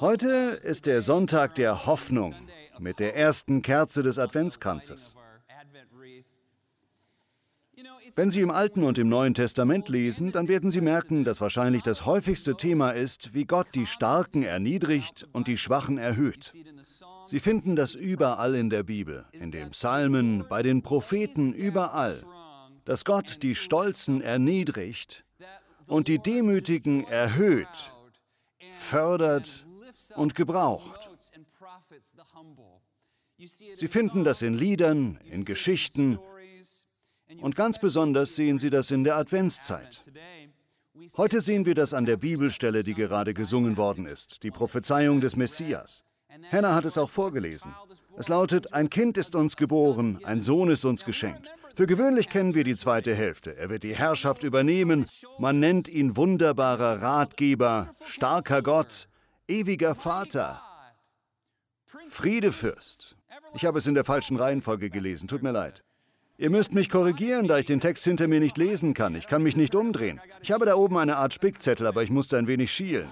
Heute ist der Sonntag der Hoffnung mit der ersten Kerze des Adventskranzes. Wenn Sie im Alten und im Neuen Testament lesen, dann werden Sie merken, dass wahrscheinlich das häufigste Thema ist, wie Gott die Starken erniedrigt und die Schwachen erhöht. Sie finden das überall in der Bibel, in den Psalmen, bei den Propheten, überall, dass Gott die Stolzen erniedrigt und die Demütigen erhöht, fördert und gebraucht. Sie finden das in Liedern, in Geschichten und ganz besonders sehen Sie das in der Adventszeit. Heute sehen wir das an der Bibelstelle, die gerade gesungen worden ist, die Prophezeiung des Messias. Hannah hat es auch vorgelesen. Es lautet, ein Kind ist uns geboren, ein Sohn ist uns geschenkt. Für gewöhnlich kennen wir die zweite Hälfte. Er wird die Herrschaft übernehmen. Man nennt ihn wunderbarer Ratgeber, starker Gott, ewiger Vater, Friedefürst. Ich habe es in der falschen Reihenfolge gelesen, tut mir leid. Ihr müsst mich korrigieren, da ich den Text hinter mir nicht lesen kann. Ich kann mich nicht umdrehen. Ich habe da oben eine Art Spickzettel, aber ich musste ein wenig schielen.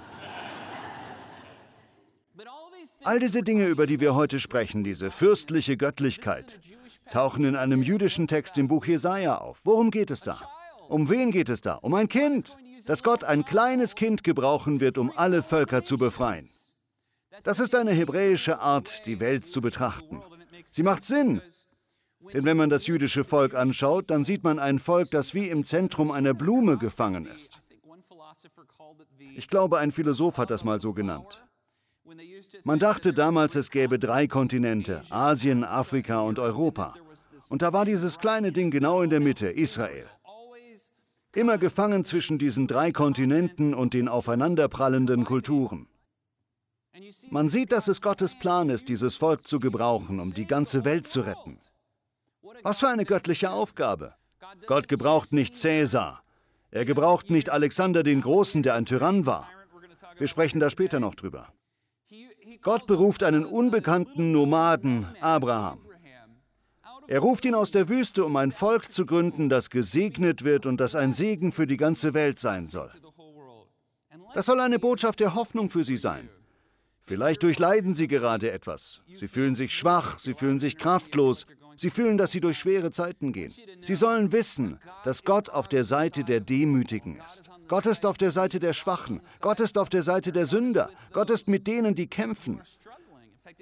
All diese Dinge, über die wir heute sprechen, diese fürstliche Göttlichkeit, tauchen in einem jüdischen Text im Buch Jesaja auf. Worum geht es da? Um wen geht es da? Um ein Kind, dass Gott ein kleines Kind gebrauchen wird, um alle Völker zu befreien. Das ist eine hebräische Art, die Welt zu betrachten. Sie macht Sinn. Denn wenn man das jüdische Volk anschaut, dann sieht man ein Volk, das wie im Zentrum einer Blume gefangen ist. Ich glaube, ein Philosoph hat das mal so genannt. Man dachte damals, es gäbe drei Kontinente, Asien, Afrika und Europa. Und da war dieses kleine Ding genau in der Mitte, Israel. Immer gefangen zwischen diesen drei Kontinenten und den aufeinanderprallenden Kulturen. Man sieht, dass es Gottes Plan ist, dieses Volk zu gebrauchen, um die ganze Welt zu retten. Was für eine göttliche Aufgabe. Gott gebraucht nicht Cäsar. Er gebraucht nicht Alexander den Großen, der ein Tyrann war. Wir sprechen da später noch drüber. Gott beruft einen unbekannten Nomaden, Abraham. Er ruft ihn aus der Wüste, um ein Volk zu gründen, das gesegnet wird und das ein Segen für die ganze Welt sein soll. Das soll eine Botschaft der Hoffnung für sie sein. Vielleicht durchleiden sie gerade etwas. Sie fühlen sich schwach, sie fühlen sich kraftlos, sie fühlen, dass sie durch schwere Zeiten gehen. Sie sollen wissen, dass Gott auf der Seite der Demütigen ist. Gott ist auf der Seite der Schwachen. Gott ist auf der Seite der Sünder. Gott ist mit denen, die kämpfen.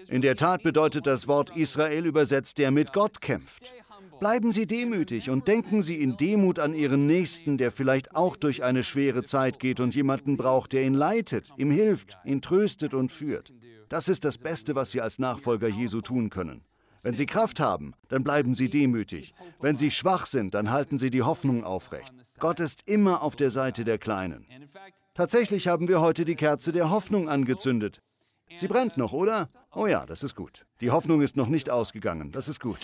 In der Tat bedeutet das Wort Israel übersetzt, der mit Gott kämpft. Bleiben Sie demütig und denken Sie in Demut an Ihren Nächsten, der vielleicht auch durch eine schwere Zeit geht und jemanden braucht, der ihn leitet, ihm hilft, ihn tröstet und führt. Das ist das Beste, was Sie als Nachfolger Jesu tun können. Wenn Sie Kraft haben, dann bleiben Sie demütig. Wenn Sie schwach sind, dann halten Sie die Hoffnung aufrecht. Gott ist immer auf der Seite der Kleinen. Tatsächlich haben wir heute die Kerze der Hoffnung angezündet. Sie brennt noch, oder? Oh ja, das ist gut. Die Hoffnung ist noch nicht ausgegangen. Das ist gut.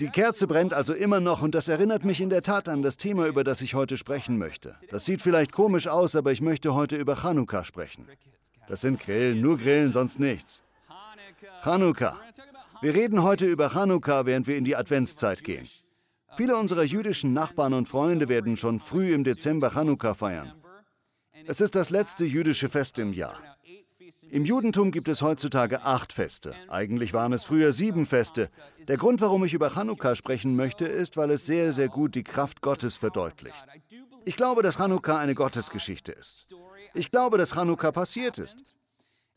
Die Kerze brennt also immer noch und das erinnert mich in der Tat an das Thema, über das ich heute sprechen möchte. Das sieht vielleicht komisch aus, aber ich möchte heute über Chanukka sprechen. Das sind Grillen, nur Grillen, sonst nichts. Chanukka. Wir reden heute über Chanukka, während wir in die Adventszeit gehen. Viele unserer jüdischen Nachbarn und Freunde werden schon früh im Dezember Chanukka feiern. Es ist das letzte jüdische Fest im Jahr. Im Judentum gibt es heutzutage acht Feste. Eigentlich waren es früher sieben Feste. Der Grund, warum ich über Chanukka sprechen möchte, ist, weil es sehr, sehr gut die Kraft Gottes verdeutlicht. Ich glaube, dass Chanukka eine Gottesgeschichte ist. Ich glaube, dass Chanukka passiert ist.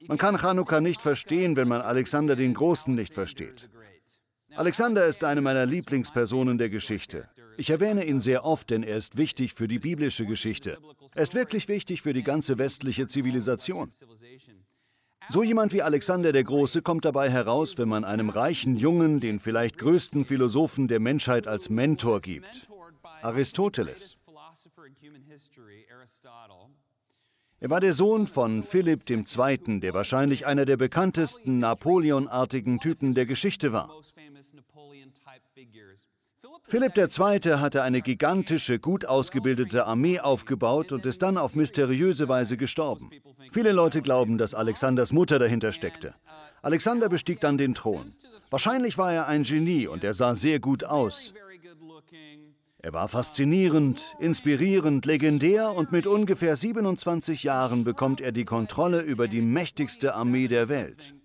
Man kann Chanukka nicht verstehen, wenn man Alexander den Großen nicht versteht. Alexander ist eine meiner Lieblingspersonen der Geschichte. Ich erwähne ihn sehr oft, denn er ist wichtig für die biblische Geschichte. Er ist wirklich wichtig für die ganze westliche Zivilisation. So jemand wie Alexander der Große kommt dabei heraus, wenn man einem reichen Jungen den vielleicht größten Philosophen der Menschheit als Mentor gibt. Aristoteles. Er war der Sohn von Philipp II., der wahrscheinlich einer der bekanntesten Napoleonartigen Typen der Geschichte war. Philipp II. hatte eine gigantische, gut ausgebildete Armee aufgebaut und ist dann auf mysteriöse Weise gestorben. Viele Leute glauben, dass Alexanders Mutter dahinter steckte. Alexander bestieg dann den Thron. Wahrscheinlich war er ein Genie und er sah sehr gut aus. Er war faszinierend, inspirierend, legendär und mit ungefähr 27 Jahren bekommt er die Kontrolle über die mächtigste Armee der Welt.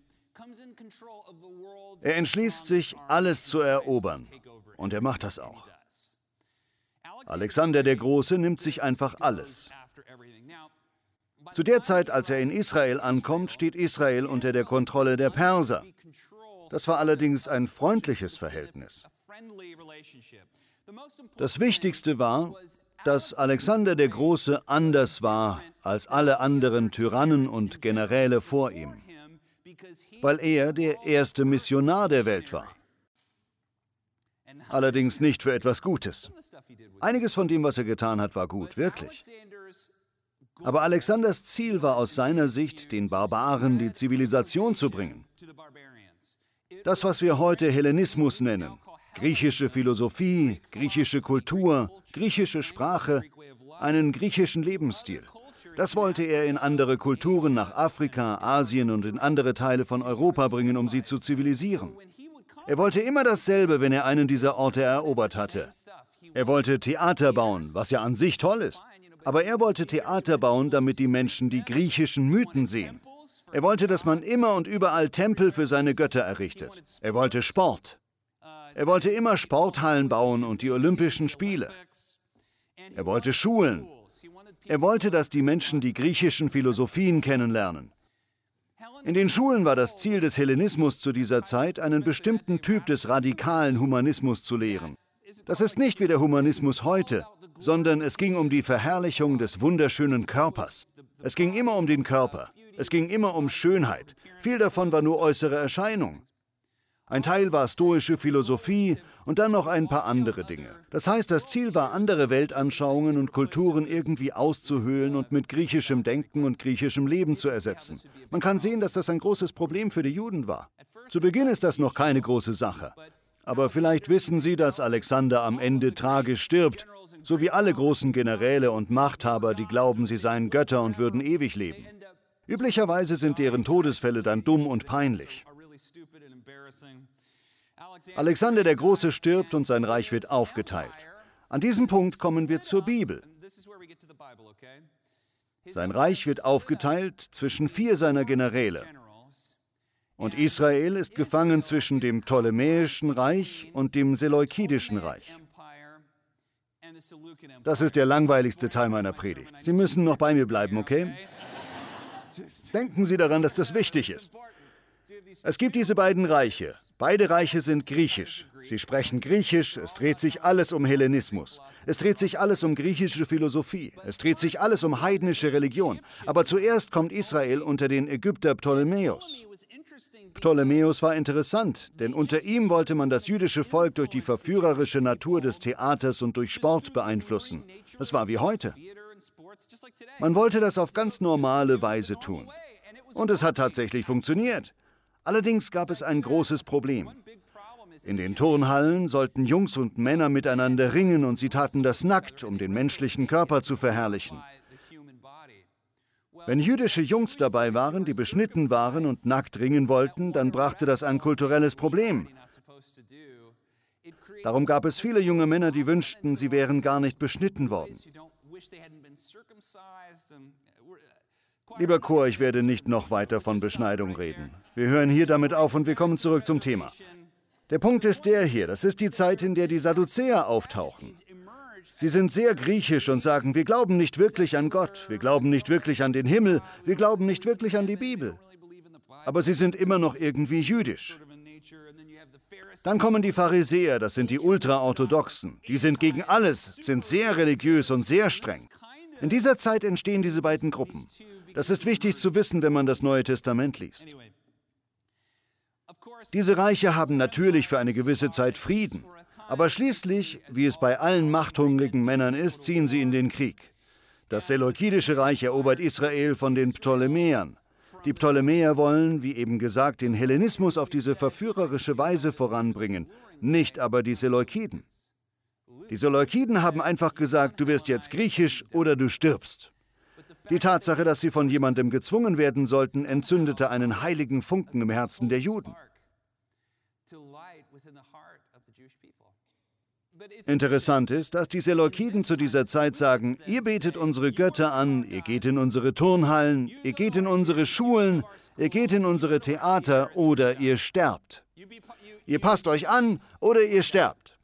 Er entschließt sich, alles zu erobern. Und er macht das auch. Alexander der Große nimmt sich einfach alles. Zu der Zeit, als er in Israel ankommt, steht Israel unter der Kontrolle der Perser. Das war allerdings ein freundliches Verhältnis. Das Wichtigste war, dass Alexander der Große anders war als alle anderen Tyrannen und Generäle vor ihm, weil er der erste Missionar der Welt war. Allerdings nicht für etwas Gutes. Einiges von dem, was er getan hat, war gut, wirklich. Aber Alexanders Ziel war aus seiner Sicht, den Barbaren die Zivilisation zu bringen. Das, was wir heute Hellenismus nennen, griechische Philosophie, griechische Kultur, griechische Sprache, einen griechischen Lebensstil. Das wollte er in andere Kulturen nach Afrika, Asien und in andere Teile von Europa bringen, um sie zu zivilisieren. Er wollte immer dasselbe, wenn er einen dieser Orte erobert hatte. Er wollte Theater bauen, was ja an sich toll ist. Aber er wollte Theater bauen, damit die Menschen die griechischen Mythen sehen. Er wollte, dass man immer und überall Tempel für seine Götter errichtet. Er wollte Sport. Er wollte immer Sporthallen bauen und die Olympischen Spiele. Er wollte Schulen. Er wollte, dass die Menschen die griechischen Philosophien kennenlernen. In den Schulen war das Ziel des Hellenismus zu dieser Zeit, einen bestimmten Typ des radikalen Humanismus zu lehren. Das ist nicht wie der Humanismus heute, sondern es ging um die Verherrlichung des wunderschönen Körpers. Es ging immer um den Körper. Es ging immer um Schönheit. Viel davon war nur äußere Erscheinung. Ein Teil war stoische Philosophie und dann noch ein paar andere Dinge. Das heißt, das Ziel war, andere Weltanschauungen und Kulturen irgendwie auszuhöhlen und mit griechischem Denken und griechischem Leben zu ersetzen. Man kann sehen, dass das ein großes Problem für die Juden war. Zu Beginn ist das noch keine große Sache. Aber vielleicht wissen Sie, dass Alexander am Ende tragisch stirbt, so wie alle großen Generäle und Machthaber, die glauben, sie seien Götter und würden ewig leben. Üblicherweise sind deren Todesfälle dann dumm und peinlich. Alexander der Große stirbt und sein Reich wird aufgeteilt. An diesem Punkt kommen wir zur Bibel. Sein Reich wird aufgeteilt zwischen vier seiner Generäle. Und Israel ist gefangen zwischen dem Ptolemäischen Reich und dem Seleukidischen Reich. Das ist der langweiligste Teil meiner Predigt. Sie müssen noch bei mir bleiben, okay? Denken Sie daran, dass das wichtig ist. Es gibt diese beiden Reiche. Beide Reiche sind griechisch. Sie sprechen griechisch, es dreht sich alles um Hellenismus. Es dreht sich alles um griechische Philosophie. Es dreht sich alles um heidnische Religion. Aber zuerst kommt Israel unter den Ägypter Ptolemäus. Ptolemäus war interessant, denn unter ihm wollte man das jüdische Volk durch die verführerische Natur des Theaters und durch Sport beeinflussen. Das war wie heute. Man wollte das auf ganz normale Weise tun. Und es hat tatsächlich funktioniert. Allerdings gab es ein großes Problem. In den Turnhallen sollten Jungs und Männer miteinander ringen und sie taten das nackt, um den menschlichen Körper zu verherrlichen. Wenn jüdische Jungs dabei waren, die beschnitten waren und nackt ringen wollten, dann brachte das ein kulturelles Problem. Darum gab es viele junge Männer, die wünschten, sie wären gar nicht beschnitten worden. Lieber Chor, ich werde nicht noch weiter von Beschneidung reden. Wir hören hier damit auf und wir kommen zurück zum Thema. Der Punkt ist der hier, das ist die Zeit, in der die Sadduzäer auftauchen. Sie sind sehr griechisch und sagen, wir glauben nicht wirklich an Gott, wir glauben nicht wirklich an den Himmel, wir glauben nicht wirklich an die Bibel. Aber sie sind immer noch irgendwie jüdisch. Dann kommen die Pharisäer, das sind die Ultraorthodoxen. Die sind gegen alles, sind sehr religiös und sehr streng. In dieser Zeit entstehen diese beiden Gruppen. Das ist wichtig zu wissen, wenn man das Neue Testament liest. Diese Reiche haben natürlich für eine gewisse Zeit Frieden. Aber schließlich, wie es bei allen machthungrigen Männern ist, ziehen sie in den Krieg. Das Seleukidische Reich erobert Israel von den Ptolemäern. Die Ptolemäer wollen, wie eben gesagt, den Hellenismus auf diese verführerische Weise voranbringen, nicht aber die Seleukiden. Die Seleukiden haben einfach gesagt, du wirst jetzt griechisch oder du stirbst. Die Tatsache, dass sie von jemandem gezwungen werden sollten, entzündete einen heiligen Funken im Herzen der Juden. Interessant ist, dass die Seleukiden zu dieser Zeit sagen, ihr betet unsere Götter an, ihr geht in unsere Turnhallen, ihr geht in unsere Schulen, ihr geht in unsere Theater oder ihr sterbt. Ihr passt euch an oder ihr sterbt.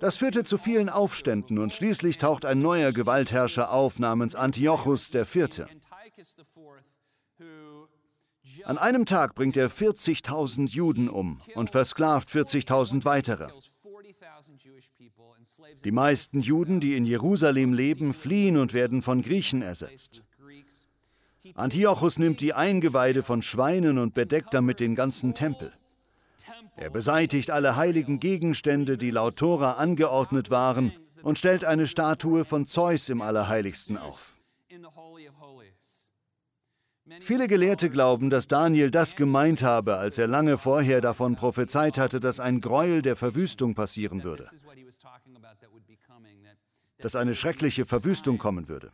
Das führte zu vielen Aufständen und schließlich taucht ein neuer Gewaltherrscher auf namens Antiochus IV. An einem Tag bringt er 40.000 Juden um und versklavt 40.000 weitere. Die meisten Juden, die in Jerusalem leben, fliehen und werden von Griechen ersetzt. Antiochus nimmt die Eingeweide von Schweinen und bedeckt damit den ganzen Tempel. Er beseitigt alle heiligen Gegenstände, die laut Tora angeordnet waren, und stellt eine Statue von Zeus im Allerheiligsten auf. Viele Gelehrte glauben, dass Daniel das gemeint habe, als er lange vorher davon prophezeit hatte, dass ein Gräuel der Verwüstung passieren würde. Dass eine schreckliche Verwüstung kommen würde.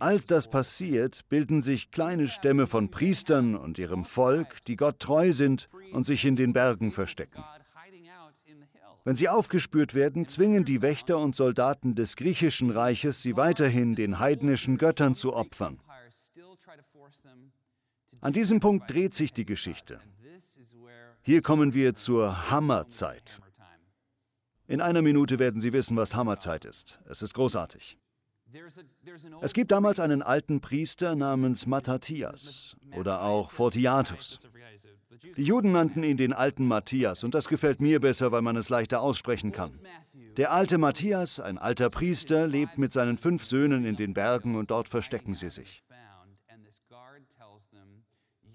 Als das passiert, bilden sich kleine Stämme von Priestern und ihrem Volk, die Gott treu sind und sich in den Bergen verstecken. Wenn sie aufgespürt werden, zwingen die Wächter und Soldaten des griechischen Reiches sie weiterhin den heidnischen Göttern zu opfern. An diesem Punkt dreht sich die Geschichte. Hier kommen wir zur Hammerzeit. In einer Minute werden Sie wissen, was Hammerzeit ist. Es ist großartig. Es gibt damals einen alten Priester namens Matthias oder auch Fortiatus. Die Juden nannten ihn den alten Matthias und das gefällt mir besser, weil man es leichter aussprechen kann. Der alte Matthias, ein alter Priester, lebt mit seinen fünf Söhnen in den Bergen und dort verstecken sie sich.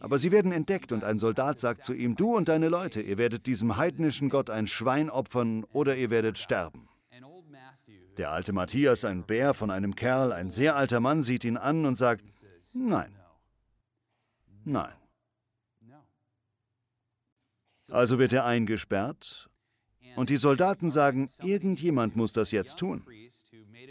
Aber sie werden entdeckt und ein Soldat sagt zu ihm, du und deine Leute, ihr werdet diesem heidnischen Gott ein Schwein opfern oder ihr werdet sterben. Der alte Matthias, ein Bär von einem Kerl, ein sehr alter Mann, sieht ihn an und sagt, nein, nein. Also wird er eingesperrt und die Soldaten sagen, irgendjemand muss das jetzt tun.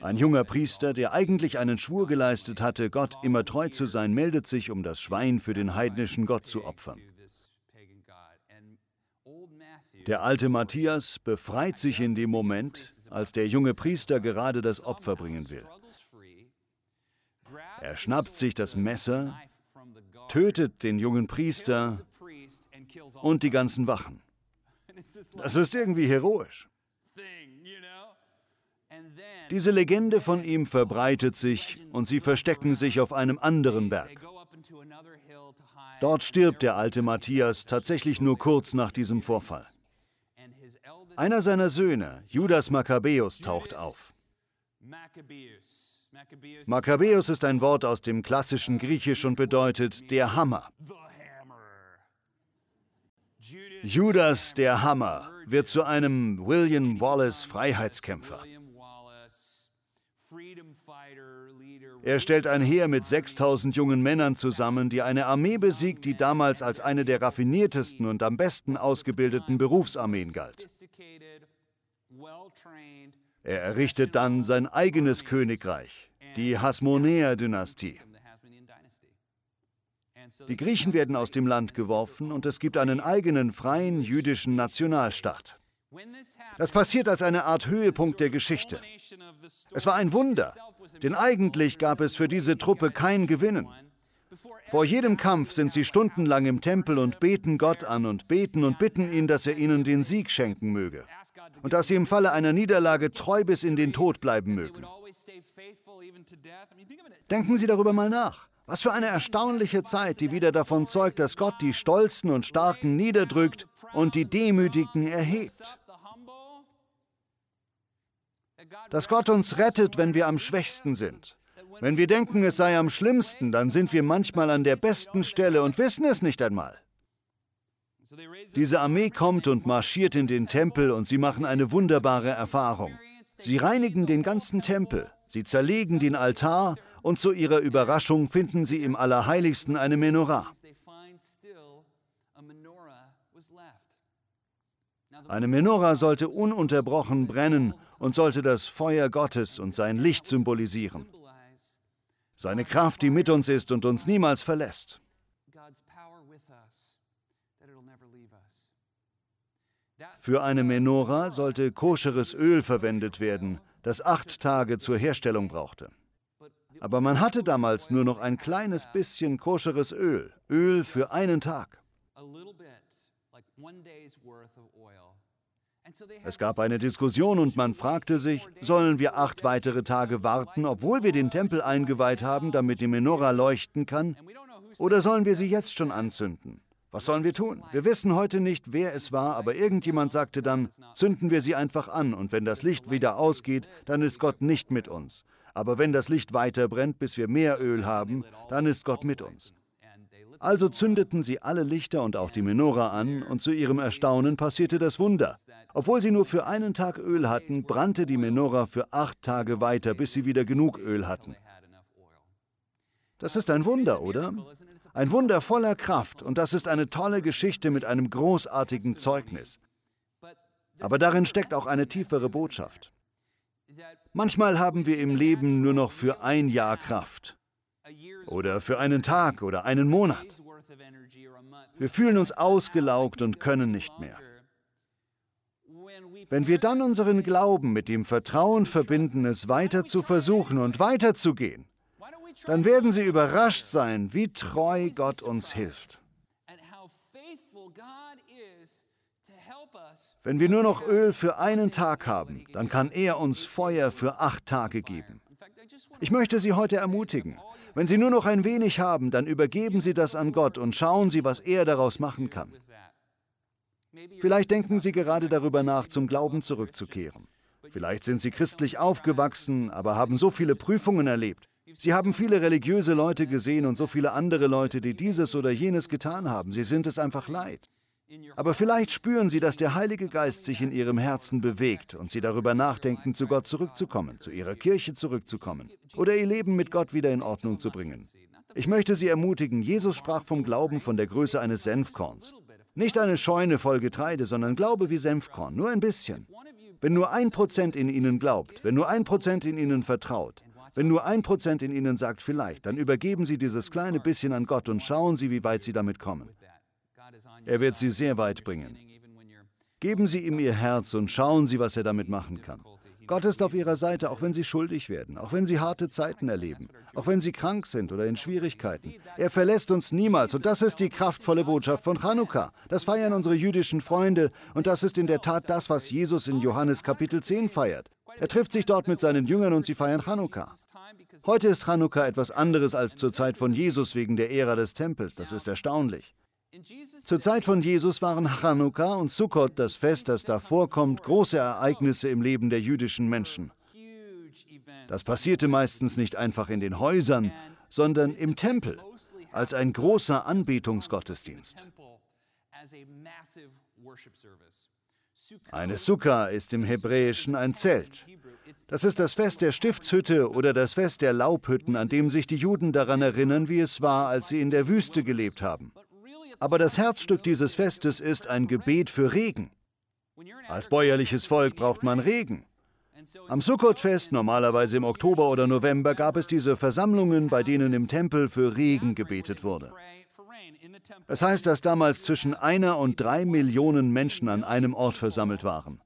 Ein junger Priester, der eigentlich einen Schwur geleistet hatte, Gott immer treu zu sein, meldet sich, um das Schwein für den heidnischen Gott zu opfern. Der alte Matthias befreit sich in dem Moment, als der junge Priester gerade das Opfer bringen will. Er schnappt sich das Messer, tötet den jungen Priester und die ganzen Wachen. Das ist irgendwie heroisch. Diese Legende von ihm verbreitet sich und sie verstecken sich auf einem anderen Berg. Dort stirbt der alte Matthias tatsächlich nur kurz nach diesem Vorfall. Einer seiner Söhne, Judas Makkabäus, taucht auf. Makkabäus ist ein Wort aus dem klassischen Griechisch und bedeutet der Hammer. Judas der Hammer wird zu einem William Wallace Freiheitskämpfer. Er stellt ein Heer mit 6000 jungen Männern zusammen, die eine Armee besiegt, die damals als eine der raffiniertesten und am besten ausgebildeten Berufsarmeen galt. Er errichtet dann sein eigenes Königreich, die Hasmonäer-Dynastie. Die Griechen werden aus dem Land geworfen und es gibt einen eigenen freien jüdischen Nationalstaat. Das passiert als eine Art Höhepunkt der Geschichte. Es war ein Wunder, denn eigentlich gab es für diese Truppe kein Gewinnen. Vor jedem Kampf sind sie stundenlang im Tempel und beten Gott an und beten und bitten ihn, dass er ihnen den Sieg schenken möge und dass sie im Falle einer Niederlage treu bis in den Tod bleiben mögen. Denken Sie darüber mal nach. Was für eine erstaunliche Zeit, die wieder davon zeugt, dass Gott die Stolzen und Starken niederdrückt und die Demütigen erhebt. Dass Gott uns rettet, wenn wir am schwächsten sind. Wenn wir denken, es sei am schlimmsten, dann sind wir manchmal an der besten Stelle und wissen es nicht einmal. Diese Armee kommt und marschiert in den Tempel und sie machen eine wunderbare Erfahrung. Sie reinigen den ganzen Tempel, sie zerlegen den Altar und zu ihrer Überraschung finden sie im Allerheiligsten eine Menorah. Eine Menorah sollte ununterbrochen brennen und sollte das Feuer Gottes und sein Licht symbolisieren. Seine Kraft, die mit uns ist und uns niemals verlässt. Für eine Menora sollte koscheres Öl verwendet werden, das acht Tage zur Herstellung brauchte. Aber man hatte damals nur noch ein kleines bisschen koscheres Öl, Öl für einen Tag. Es gab eine Diskussion und man fragte sich, sollen wir acht weitere Tage warten, obwohl wir den Tempel eingeweiht haben, damit die Menora leuchten kann, oder sollen wir sie jetzt schon anzünden? Was sollen wir tun? Wir wissen heute nicht, wer es war, aber irgendjemand sagte dann, zünden wir sie einfach an und wenn das Licht wieder ausgeht, dann ist Gott nicht mit uns. Aber wenn das Licht weiter brennt, bis wir mehr Öl haben, dann ist Gott mit uns. Also zündeten sie alle Lichter und auch die Menora an, und zu ihrem Erstaunen passierte das Wunder. Obwohl sie nur für einen Tag Öl hatten, brannte die Menora für acht Tage weiter, bis sie wieder genug Öl hatten. Das ist ein Wunder, oder? Ein Wunder voller Kraft, und das ist eine tolle Geschichte mit einem großartigen Zeugnis. Aber darin steckt auch eine tiefere Botschaft. Manchmal haben wir im Leben nur noch für ein Jahr Kraft oder für einen Tag oder einen Monat. Wir fühlen uns ausgelaugt und können nicht mehr. Wenn wir dann unseren Glauben mit dem Vertrauen verbinden, es weiter zu versuchen und weiterzugehen, dann werden Sie überrascht sein, wie treu Gott uns hilft. Wenn wir nur noch Öl für einen Tag haben, dann kann er uns Feuer für acht Tage geben. Ich möchte Sie heute ermutigen. Wenn Sie nur noch ein wenig haben, dann übergeben Sie das an Gott und schauen Sie, was er daraus machen kann. Vielleicht denken Sie gerade darüber nach, zum Glauben zurückzukehren. Vielleicht sind Sie christlich aufgewachsen, aber haben so viele Prüfungen erlebt. Sie haben viele religiöse Leute gesehen und so viele andere Leute, die dieses oder jenes getan haben. Sie sind es einfach leid. Aber vielleicht spüren Sie, dass der Heilige Geist sich in Ihrem Herzen bewegt und Sie darüber nachdenken, zu Gott zurückzukommen, zu Ihrer Kirche zurückzukommen oder Ihr Leben mit Gott wieder in Ordnung zu bringen. Ich möchte Sie ermutigen, Jesus sprach vom Glauben von der Größe eines Senfkorns. Nicht eine Scheune voll Getreide, sondern Glaube wie Senfkorn, nur ein bisschen. Wenn nur ein Prozent in Ihnen glaubt, wenn nur ein Prozent in Ihnen vertraut, wenn nur ein Prozent in Ihnen sagt vielleicht, dann übergeben Sie dieses kleine bisschen an Gott und schauen Sie, wie weit Sie damit kommen. Er wird sie sehr weit bringen. Geben Sie ihm Ihr Herz und schauen Sie, was er damit machen kann. Gott ist auf Ihrer Seite, auch wenn Sie schuldig werden, auch wenn Sie harte Zeiten erleben, auch wenn Sie krank sind oder in Schwierigkeiten. Er verlässt uns niemals und das ist die kraftvolle Botschaft von Chanukka. Das feiern unsere jüdischen Freunde und das ist in der Tat das, was Jesus in Johannes Kapitel 10 feiert. Er trifft sich dort mit seinen Jüngern und sie feiern Chanukka. Heute ist Chanukka etwas anderes als zur Zeit von Jesus wegen der Ära des Tempels. Das ist erstaunlich. Zur Zeit von Jesus waren Chanukka und Sukkot, das Fest, das davor kommt, große Ereignisse im Leben der jüdischen Menschen. Das passierte meistens nicht einfach in den Häusern, sondern im Tempel, als ein großer Anbetungsgottesdienst. Eine Sukkah ist im Hebräischen ein Zelt. Das ist das Fest der Stiftshütte oder das Fest der Laubhütten, an dem sich die Juden daran erinnern, wie es war, als sie in der Wüste gelebt haben. Aber das Herzstück dieses Festes ist ein Gebet für Regen. Als bäuerliches Volk braucht man Regen. Am Sukkot-Fest, normalerweise im Oktober oder November, gab es diese Versammlungen, bei denen im Tempel für Regen gebetet wurde. Es heißt, dass damals zwischen einer und drei Millionen Menschen an einem Ort versammelt waren.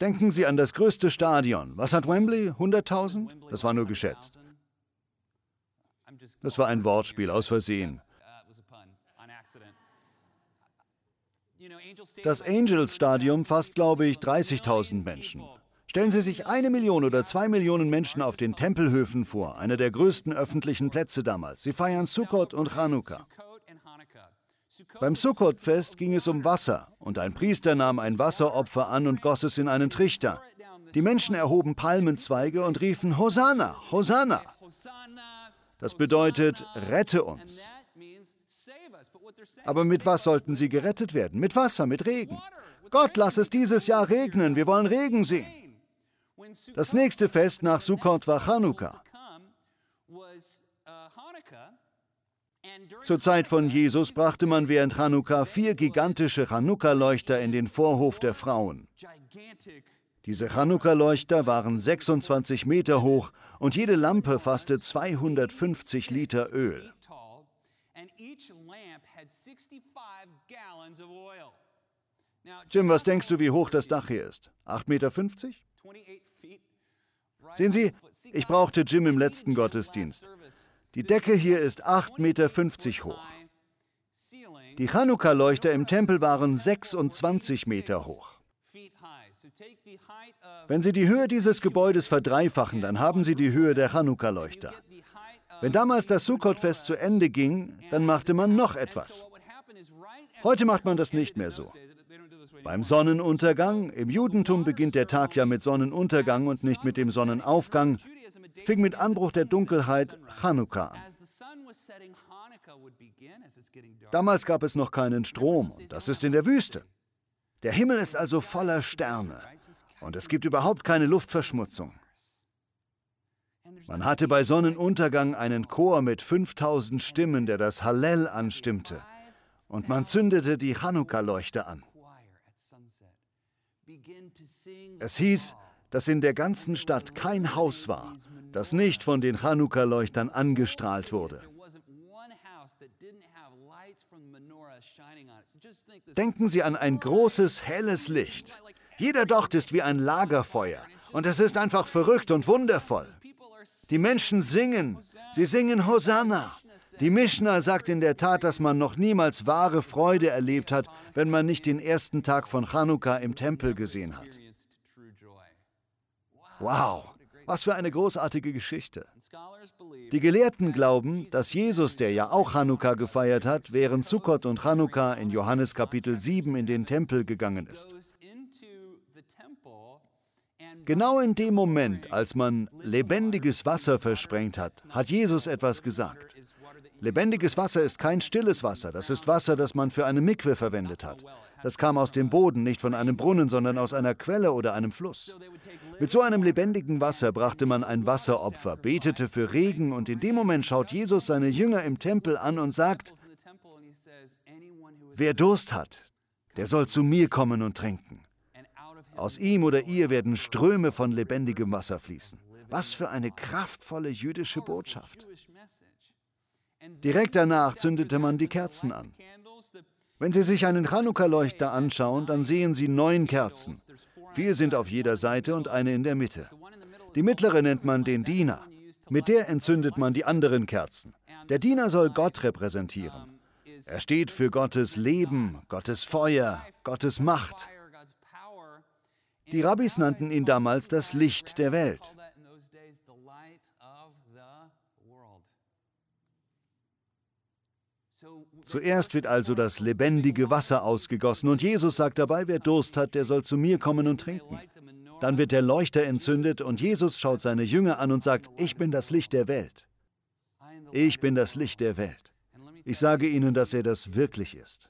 Denken Sie an das größte Stadion. Was hat Wembley? 100.000? Das war nur geschätzt. Das war ein Wortspiel aus Versehen. Das Angels Stadium fasst, glaube ich, 30.000 Menschen. Stellen Sie sich eine Million oder zwei Millionen Menschen auf den Tempelhöfen vor, einer der größten öffentlichen Plätze damals. Sie feiern Sukkot und Chanukka. Beim Sukkot-Fest ging es um Wasser und ein Priester nahm ein Wasseropfer an und goss es in einen Trichter. Die Menschen erhoben Palmenzweige und riefen Hosanna, Hosanna. Das bedeutet, rette uns. Aber mit was sollten sie gerettet werden? Mit Wasser, mit Regen. Gott, lass es dieses Jahr regnen, wir wollen Regen sehen. Das nächste Fest nach Sukkot war Chanukka. Zur Zeit von Jesus brachte man während Chanukka vier gigantische Chanukka-Leuchter in den Vorhof der Frauen. Diese Chanukka-Leuchter waren 26 Meter hoch und jede Lampe fasste 250 Liter Öl. Jim, was denkst du, wie hoch das Dach hier ist? 8,50 Meter? Sehen Sie, ich brauchte Jim im letzten Gottesdienst. Die Decke hier ist 8,50 Meter hoch. Die Chanukka-Leuchter im Tempel waren 26 Meter hoch. Wenn Sie die Höhe dieses Gebäudes verdreifachen, dann haben Sie die Höhe der Chanukka-Leuchter. Wenn damals das Sukkot-Fest zu Ende ging, dann machte man noch etwas. Heute macht man das nicht mehr so. Beim Sonnenuntergang, im Judentum beginnt der Tag ja mit Sonnenuntergang und nicht mit dem Sonnenaufgang, fing mit Anbruch der Dunkelheit Chanukka an. Damals gab es noch keinen Strom und das ist in der Wüste. Der Himmel ist also voller Sterne und es gibt überhaupt keine Luftverschmutzung. Man hatte bei Sonnenuntergang einen Chor mit 5000 Stimmen, der das Hallel anstimmte. Und man zündete die Chanukka-Leuchte an. Es hieß, dass in der ganzen Stadt kein Haus war, das nicht von den Chanukka-Leuchtern angestrahlt wurde. Denken Sie an ein großes, helles Licht. Jeder Docht ist wie ein Lagerfeuer und es ist einfach verrückt und wundervoll. Die Menschen singen, sie singen Hosanna. Die Mishnah sagt in der Tat, dass man noch niemals wahre Freude erlebt hat, wenn man nicht den ersten Tag von Chanukka im Tempel gesehen hat. Wow, was für eine großartige Geschichte. Die Gelehrten glauben, dass Jesus, der ja auch Chanukka gefeiert hat, während Sukkot und Chanukka in Johannes Kapitel 7 in den Tempel gegangen ist. Genau in dem Moment, als man lebendiges Wasser versprengt hat, hat Jesus etwas gesagt. Lebendiges Wasser ist kein stilles Wasser, das ist Wasser, das man für eine Mikwe verwendet hat. Das kam aus dem Boden, nicht von einem Brunnen, sondern aus einer Quelle oder einem Fluss. Mit so einem lebendigen Wasser brachte man ein Wasseropfer, betete für Regen und in dem Moment schaut Jesus seine Jünger im Tempel an und sagt, wer Durst hat, der soll zu mir kommen und trinken. Aus ihm oder ihr werden Ströme von lebendigem Wasser fließen. Was für eine kraftvolle jüdische Botschaft. Direkt danach zündete man die Kerzen an. Wenn Sie sich einen Chanukka-Leuchter anschauen, dann sehen Sie neun Kerzen. Vier sind auf jeder Seite und eine in der Mitte. Die mittlere nennt man den Diener. Mit der entzündet man die anderen Kerzen. Der Diener soll Gott repräsentieren. Er steht für Gottes Leben, Gottes Feuer, Gottes Macht. Die Rabbis nannten ihn damals das Licht der Welt. Zuerst wird also das lebendige Wasser ausgegossen und Jesus sagt dabei, wer Durst hat, der soll zu mir kommen und trinken. Dann wird der Leuchter entzündet und Jesus schaut seine Jünger an und sagt, ich bin das Licht der Welt. Ich bin das Licht der Welt. Ich sage Ihnen, dass er das wirklich ist.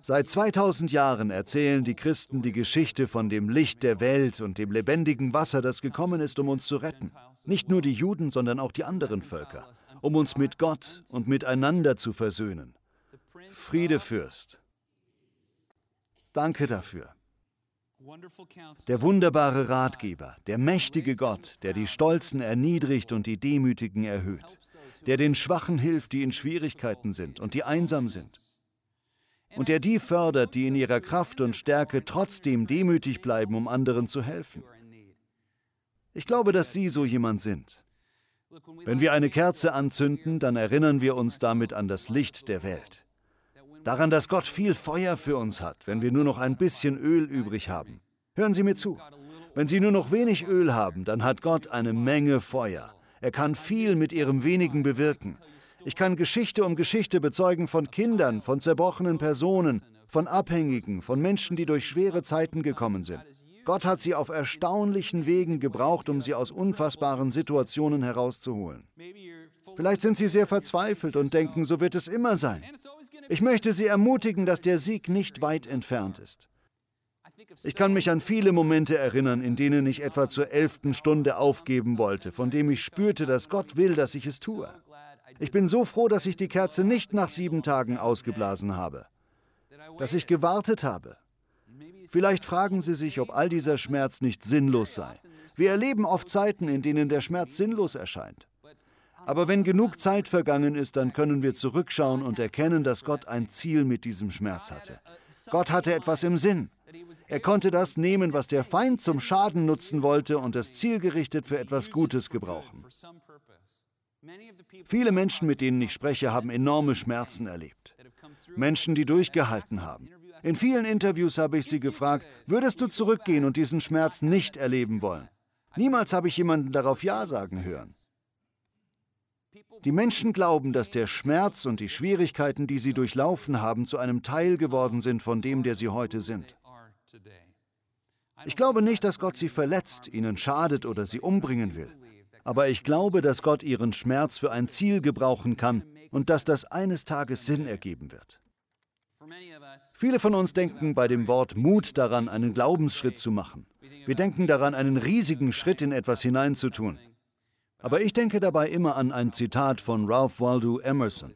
Seit 2000 Jahren erzählen die Christen die Geschichte von dem Licht der Welt und dem lebendigen Wasser, das gekommen ist, um uns zu retten. Nicht nur die Juden, sondern auch die anderen Völker, um uns mit Gott und miteinander zu versöhnen. Friede Fürst. Danke dafür. Der wunderbare Ratgeber, der mächtige Gott, der die Stolzen erniedrigt und die Demütigen erhöht, der den Schwachen hilft, die in Schwierigkeiten sind und die einsam sind, und der die fördert, die in ihrer Kraft und Stärke trotzdem demütig bleiben, um anderen zu helfen. Ich glaube, dass Sie so jemand sind. Wenn wir eine Kerze anzünden, dann erinnern wir uns damit an das Licht der Welt. Daran, dass Gott viel Feuer für uns hat, wenn wir nur noch ein bisschen Öl übrig haben. Hören Sie mir zu. Wenn Sie nur noch wenig Öl haben, dann hat Gott eine Menge Feuer. Er kann viel mit Ihrem wenigen bewirken. Ich kann Geschichte um Geschichte bezeugen von Kindern, von zerbrochenen Personen, von Abhängigen, von Menschen, die durch schwere Zeiten gekommen sind. Gott hat sie auf erstaunlichen Wegen gebraucht, um sie aus unfassbaren Situationen herauszuholen. Vielleicht sind sie sehr verzweifelt und denken, so wird es immer sein. Ich möchte Sie ermutigen, dass der Sieg nicht weit entfernt ist. Ich kann mich an viele Momente erinnern, in denen ich etwa zur elften Stunde aufgeben wollte, von dem ich spürte, dass Gott will, dass ich es tue. Ich bin so froh, dass ich die Kerze nicht nach sieben Tagen ausgeblasen habe, dass ich gewartet habe, Vielleicht fragen Sie sich, ob all dieser Schmerz nicht sinnlos sei. Wir erleben oft Zeiten, in denen der Schmerz sinnlos erscheint. Aber wenn genug Zeit vergangen ist, dann können wir zurückschauen und erkennen, dass Gott ein Ziel mit diesem Schmerz hatte. Gott hatte etwas im Sinn. Er konnte das nehmen, was der Feind zum Schaden nutzen wollte, und es zielgerichtet für etwas Gutes gebrauchen. Viele Menschen, mit denen ich spreche, haben enorme Schmerzen erlebt. Menschen, die durchgehalten haben. In vielen Interviews habe ich sie gefragt, würdest du zurückgehen und diesen Schmerz nicht erleben wollen? Niemals habe ich jemanden darauf Ja sagen hören. Die Menschen glauben, dass der Schmerz und die Schwierigkeiten, die sie durchlaufen haben, zu einem Teil geworden sind von dem, der sie heute sind. Ich glaube nicht, dass Gott sie verletzt, ihnen schadet oder sie umbringen will. Aber ich glaube, dass Gott ihren Schmerz für ein Ziel gebrauchen kann und dass das eines Tages Sinn ergeben wird. Viele von uns denken bei dem Wort Mut daran, einen Glaubensschritt zu machen. Wir denken daran, einen riesigen Schritt in etwas hineinzutun. Aber ich denke dabei immer an ein Zitat von Ralph Waldo Emerson.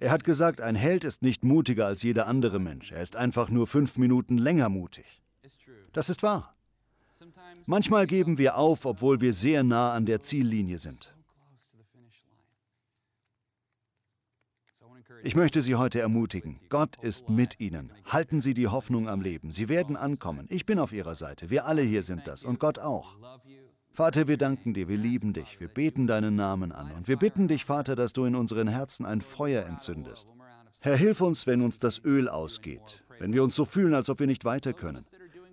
Er hat gesagt, ein Held ist nicht mutiger als jeder andere Mensch. Er ist einfach nur fünf Minuten länger mutig. Das ist wahr. Manchmal geben wir auf, obwohl wir sehr nah an der Ziellinie sind. Ich möchte Sie heute ermutigen. Gott ist mit Ihnen. Halten Sie die Hoffnung am Leben. Sie werden ankommen. Ich bin auf Ihrer Seite. Wir alle hier sind das. Und Gott auch. Vater, wir danken dir. Wir lieben dich. Wir beten deinen Namen an. Und wir bitten dich, Vater, dass du in unseren Herzen ein Feuer entzündest. Herr, hilf uns, wenn uns das Öl ausgeht. Wenn wir uns so fühlen, als ob wir nicht weiter können.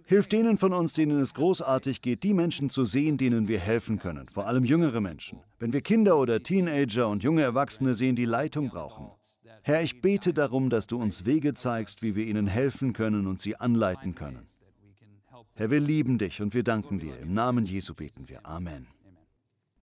Hilf denen von uns, denen es großartig geht, die Menschen zu sehen, denen wir helfen können, vor allem jüngere Menschen. Wenn wir Kinder oder Teenager und junge Erwachsene sehen, die Leitung brauchen. Herr, ich bete darum, dass du uns Wege zeigst, wie wir ihnen helfen können und sie anleiten können. Herr, wir lieben dich und wir danken dir. Im Namen Jesu beten wir. Amen.